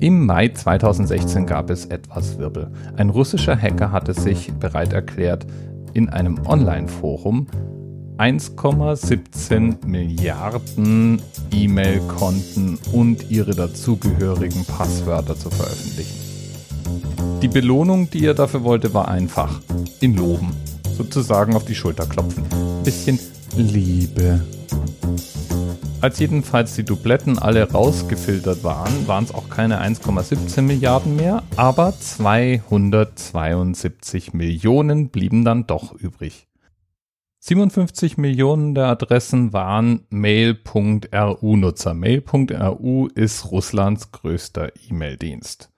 Im Mai 2016 gab es etwas Wirbel. Ein russischer Hacker hatte sich bereit erklärt, in einem Online-Forum 1,17 Milliarden E-Mail-Konten und ihre dazugehörigen Passwörter zu veröffentlichen. Die Belohnung, die er dafür wollte, war einfach. Ihn loben. Sozusagen auf die Schulter klopfen. Bisschen Liebe. Als jedenfalls die Dubletten alle rausgefiltert waren, waren es auch keine 1,17 Milliarden mehr, aber 272 Millionen blieben dann doch übrig. 57 Millionen der Adressen waren Mail.ru-Nutzer. Mail.ru ist Russlands größter E-Mail-Dienst.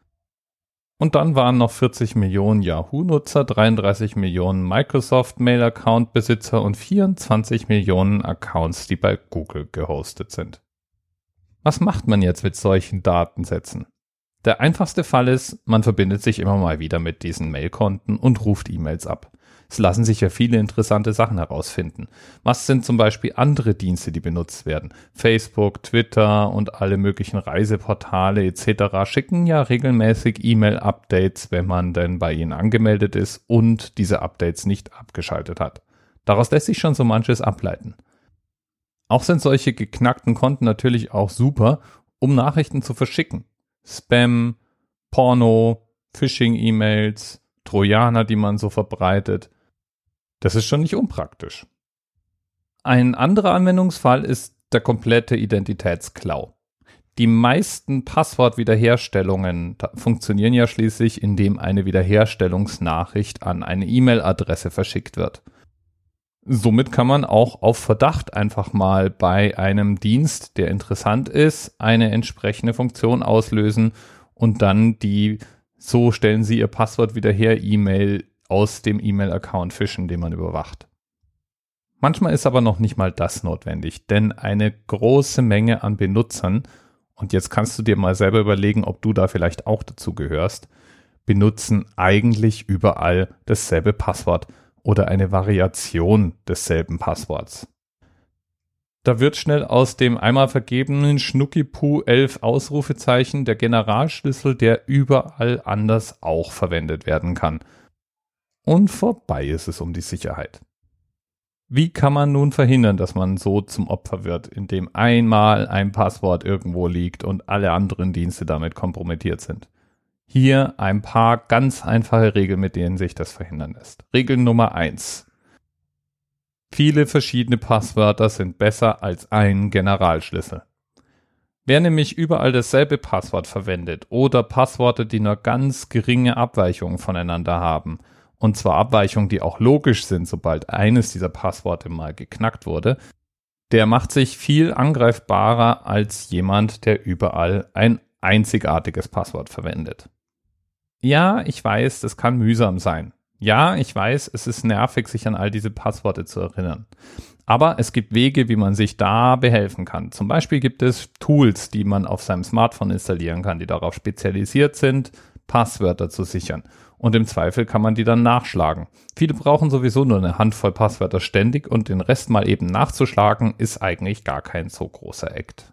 Und dann waren noch 40 Millionen Yahoo-Nutzer, 33 Millionen Microsoft-Mail-Account-Besitzer und 24 Millionen Accounts, die bei Google gehostet sind. Was macht man jetzt mit solchen Datensätzen? Der einfachste Fall ist, man verbindet sich immer mal wieder mit diesen Mailkonten und ruft E-Mails ab. Es lassen sich ja viele interessante Sachen herausfinden. Was sind zum Beispiel andere Dienste, die benutzt werden? Facebook, Twitter und alle möglichen Reiseportale etc. schicken ja regelmäßig E-Mail-Updates, wenn man denn bei ihnen angemeldet ist und diese Updates nicht abgeschaltet hat. Daraus lässt sich schon so manches ableiten. Auch sind solche geknackten Konten natürlich auch super, um Nachrichten zu verschicken. Spam, Porno, Phishing-E-Mails, Trojaner, die man so verbreitet. Das ist schon nicht unpraktisch. Ein anderer Anwendungsfall ist der komplette Identitätsklau. Die meisten Passwortwiederherstellungen funktionieren ja schließlich, indem eine Wiederherstellungsnachricht an eine E-Mail-Adresse verschickt wird. Somit kann man auch auf Verdacht einfach mal bei einem Dienst, der interessant ist, eine entsprechende Funktion auslösen und dann die so stellen Sie Ihr Passwort wieder her E-Mail aus dem E-Mail-Account fischen, den man überwacht. Manchmal ist aber noch nicht mal das notwendig, denn eine große Menge an Benutzern, und jetzt kannst du dir mal selber überlegen, ob du da vielleicht auch dazu gehörst, benutzen eigentlich überall dasselbe Passwort oder eine Variation desselben Passworts. Da wird schnell aus dem einmal vergebenen Schnuckipu 11 Ausrufezeichen der Generalschlüssel, der überall anders auch verwendet werden kann – und vorbei ist es um die Sicherheit. Wie kann man nun verhindern, dass man so zum Opfer wird, indem einmal ein Passwort irgendwo liegt und alle anderen Dienste damit kompromittiert sind? Hier ein paar ganz einfache Regeln, mit denen sich das verhindern lässt. Regel Nummer eins: Viele verschiedene Passwörter sind besser als ein Generalschlüssel. Wer nämlich überall dasselbe Passwort verwendet oder Passworte, die nur ganz geringe Abweichungen voneinander haben, und zwar Abweichungen, die auch logisch sind, sobald eines dieser Passworte mal geknackt wurde, der macht sich viel angreifbarer als jemand, der überall ein einzigartiges Passwort verwendet. Ja, ich weiß, das kann mühsam sein. Ja, ich weiß, es ist nervig, sich an all diese Passworte zu erinnern. Aber es gibt Wege, wie man sich da behelfen kann. Zum Beispiel gibt es Tools, die man auf seinem Smartphone installieren kann, die darauf spezialisiert sind, Passwörter zu sichern und im Zweifel kann man die dann nachschlagen. Viele brauchen sowieso nur eine Handvoll Passwörter ständig und den Rest mal eben nachzuschlagen ist eigentlich gar kein so großer Act.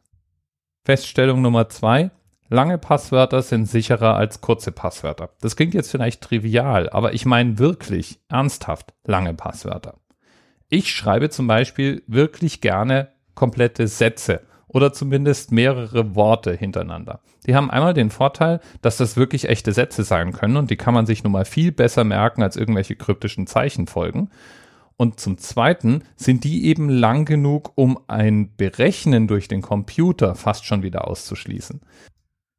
Feststellung Nummer zwei. Lange Passwörter sind sicherer als kurze Passwörter. Das klingt jetzt vielleicht trivial, aber ich meine wirklich ernsthaft lange Passwörter. Ich schreibe zum Beispiel wirklich gerne komplette Sätze oder zumindest mehrere Worte hintereinander. Die haben einmal den Vorteil, dass das wirklich echte Sätze sein können und die kann man sich nun mal viel besser merken als irgendwelche kryptischen Zeichenfolgen. Und zum Zweiten sind die eben lang genug, um ein Berechnen durch den Computer fast schon wieder auszuschließen.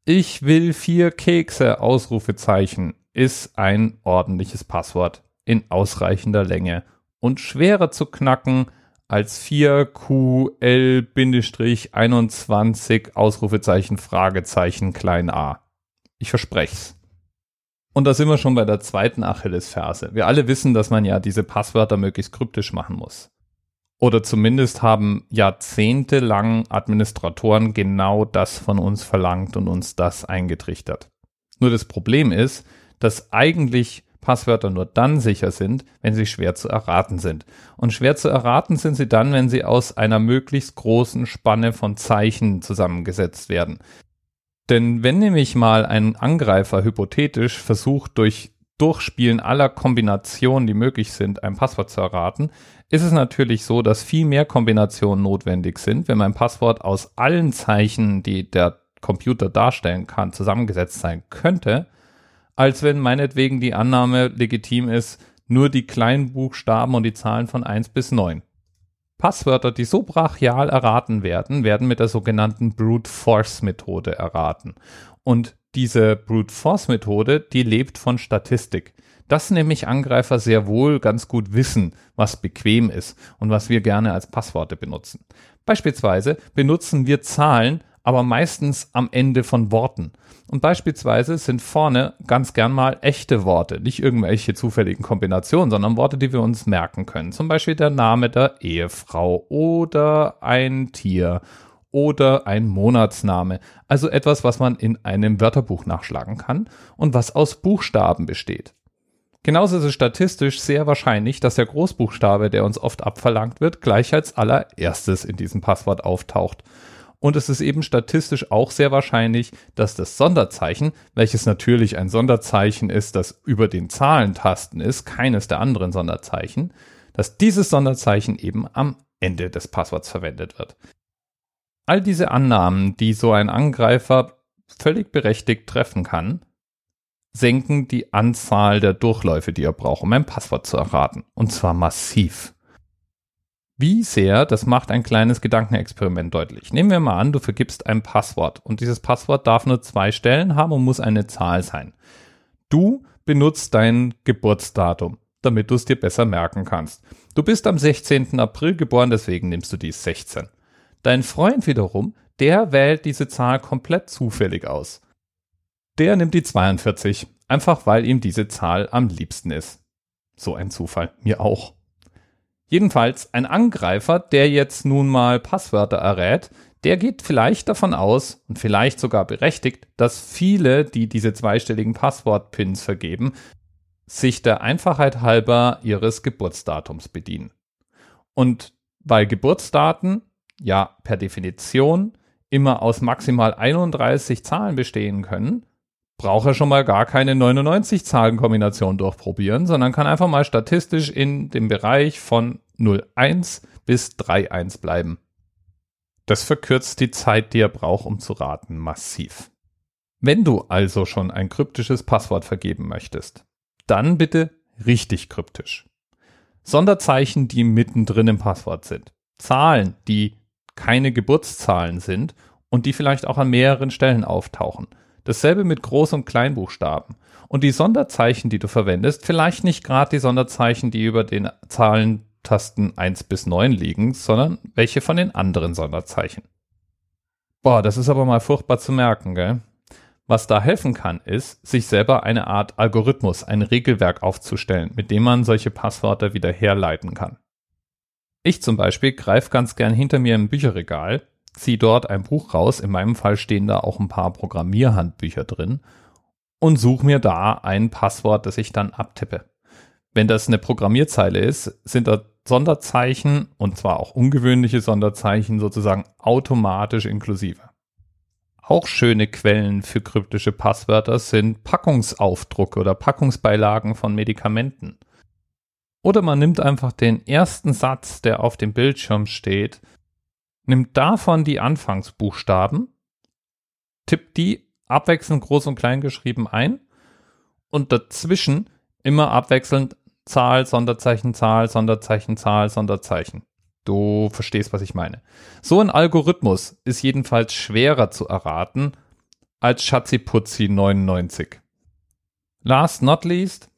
Ich will vier Kekse, Ausrufezeichen, ist ein ordentliches Passwort in ausreichender Länge und schwerer zu knacken als 4QL-21 Ausrufezeichen Fragezeichen klein a. Ich versprech's. Und da sind wir schon bei der zweiten Achillesferse. Wir alle wissen, dass man ja diese Passwörter möglichst kryptisch machen muss. Oder zumindest haben jahrzehntelang Administratoren genau das von uns verlangt und uns das eingetrichtert. Nur das Problem ist, dass eigentlich Passwörter nur dann sicher sind, wenn sie schwer zu erraten sind. Und schwer zu erraten sind sie dann, wenn sie aus einer möglichst großen Spanne von Zeichen zusammengesetzt werden. Denn wenn nämlich mal ein Angreifer hypothetisch versucht, durch Durchspielen aller Kombinationen, die möglich sind, ein Passwort zu erraten, ist es natürlich so, dass viel mehr Kombinationen notwendig sind, wenn mein Passwort aus allen Zeichen, die der Computer darstellen kann, zusammengesetzt sein könnte, als wenn meinetwegen die Annahme legitim ist, nur die kleinen Buchstaben und die Zahlen von 1 bis 9. Passwörter, die so brachial erraten werden, werden mit der sogenannten Brute Force Methode erraten. Und diese Brute Force Methode, die lebt von Statistik. Dass nämlich Angreifer sehr wohl ganz gut wissen, was bequem ist und was wir gerne als Passworte benutzen. Beispielsweise benutzen wir Zahlen, aber meistens am Ende von Worten. Und beispielsweise sind vorne ganz gern mal echte Worte, nicht irgendwelche zufälligen Kombinationen, sondern Worte, die wir uns merken können. Zum Beispiel der Name der Ehefrau oder ein Tier oder ein Monatsname. Also etwas, was man in einem Wörterbuch nachschlagen kann und was aus Buchstaben besteht. Genauso ist es statistisch sehr wahrscheinlich, dass der Großbuchstabe, der uns oft abverlangt wird, gleich als allererstes in diesem Passwort auftaucht. Und es ist eben statistisch auch sehr wahrscheinlich, dass das Sonderzeichen, welches natürlich ein Sonderzeichen ist, das über den Zahlentasten ist, keines der anderen Sonderzeichen, dass dieses Sonderzeichen eben am Ende des Passworts verwendet wird. All diese Annahmen, die so ein Angreifer völlig berechtigt treffen kann, senken die Anzahl der Durchläufe, die er braucht, um ein Passwort zu erraten. Und zwar massiv. Wie sehr, das macht ein kleines Gedankenexperiment deutlich. Nehmen wir mal an, du vergibst ein Passwort und dieses Passwort darf nur zwei Stellen haben und muss eine Zahl sein. Du benutzt dein Geburtsdatum, damit du es dir besser merken kannst. Du bist am 16. April geboren, deswegen nimmst du die 16. Dein Freund wiederum, der wählt diese Zahl komplett zufällig aus. Der nimmt die 42, einfach weil ihm diese Zahl am liebsten ist. So ein Zufall, mir auch. Jedenfalls ein Angreifer, der jetzt nun mal Passwörter errät, der geht vielleicht davon aus und vielleicht sogar berechtigt, dass viele, die diese zweistelligen Passwortpins vergeben, sich der Einfachheit halber ihres Geburtsdatums bedienen. Und weil Geburtsdaten ja per Definition immer aus maximal 31 Zahlen bestehen können, braucht er schon mal gar keine 99 Zahlenkombination durchprobieren, sondern kann einfach mal statistisch in dem Bereich von 01 bis 31 bleiben. Das verkürzt die Zeit, die er braucht, um zu raten, massiv. Wenn du also schon ein kryptisches Passwort vergeben möchtest, dann bitte richtig kryptisch. Sonderzeichen, die mittendrin im Passwort sind. Zahlen, die keine Geburtszahlen sind und die vielleicht auch an mehreren Stellen auftauchen. Dasselbe mit Groß- und Kleinbuchstaben. Und die Sonderzeichen, die du verwendest, vielleicht nicht gerade die Sonderzeichen, die über den Zahlentasten 1 bis 9 liegen, sondern welche von den anderen Sonderzeichen. Boah, das ist aber mal furchtbar zu merken, gell? Was da helfen kann, ist, sich selber eine Art Algorithmus, ein Regelwerk aufzustellen, mit dem man solche Passwörter wieder herleiten kann. Ich zum Beispiel greife ganz gern hinter mir im Bücherregal ziehe dort ein Buch raus, in meinem Fall stehen da auch ein paar Programmierhandbücher drin und suche mir da ein Passwort, das ich dann abtippe. Wenn das eine Programmierzeile ist, sind da Sonderzeichen und zwar auch ungewöhnliche Sonderzeichen sozusagen automatisch inklusive. Auch schöne Quellen für kryptische Passwörter sind Packungsaufdrucke oder Packungsbeilagen von Medikamenten. Oder man nimmt einfach den ersten Satz, der auf dem Bildschirm steht, nimmt davon die Anfangsbuchstaben, tippt die abwechselnd groß und klein geschrieben ein und dazwischen immer abwechselnd Zahl, Sonderzeichen, Zahl, Sonderzeichen, Zahl, Sonderzeichen. Du verstehst, was ich meine. So ein Algorithmus ist jedenfalls schwerer zu erraten als Schatziputzi 99. Last not least,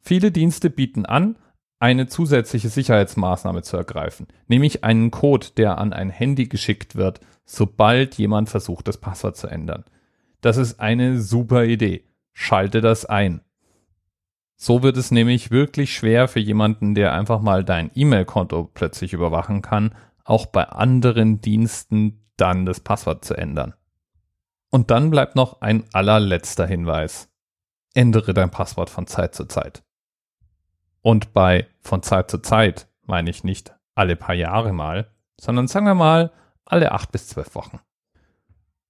viele Dienste bieten an, eine zusätzliche Sicherheitsmaßnahme zu ergreifen, nämlich einen Code, der an ein Handy geschickt wird, sobald jemand versucht, das Passwort zu ändern. Das ist eine super Idee. Schalte das ein. So wird es nämlich wirklich schwer für jemanden, der einfach mal dein E-Mail-Konto plötzlich überwachen kann, auch bei anderen Diensten dann das Passwort zu ändern. Und dann bleibt noch ein allerletzter Hinweis. Ändere dein Passwort von Zeit zu Zeit. Und bei von Zeit zu Zeit meine ich nicht alle paar Jahre mal, sondern sagen wir mal alle acht bis zwölf Wochen.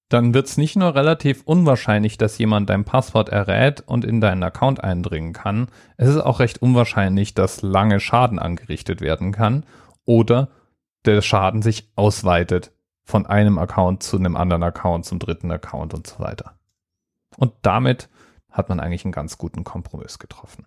dann wird es nicht nur relativ unwahrscheinlich, dass jemand dein Passwort errät und in deinen Account eindringen kann, es ist auch recht unwahrscheinlich, dass lange Schaden angerichtet werden kann oder der Schaden sich ausweitet von einem Account zu einem anderen Account, zum dritten Account und so weiter. Und damit hat man eigentlich einen ganz guten Kompromiss getroffen.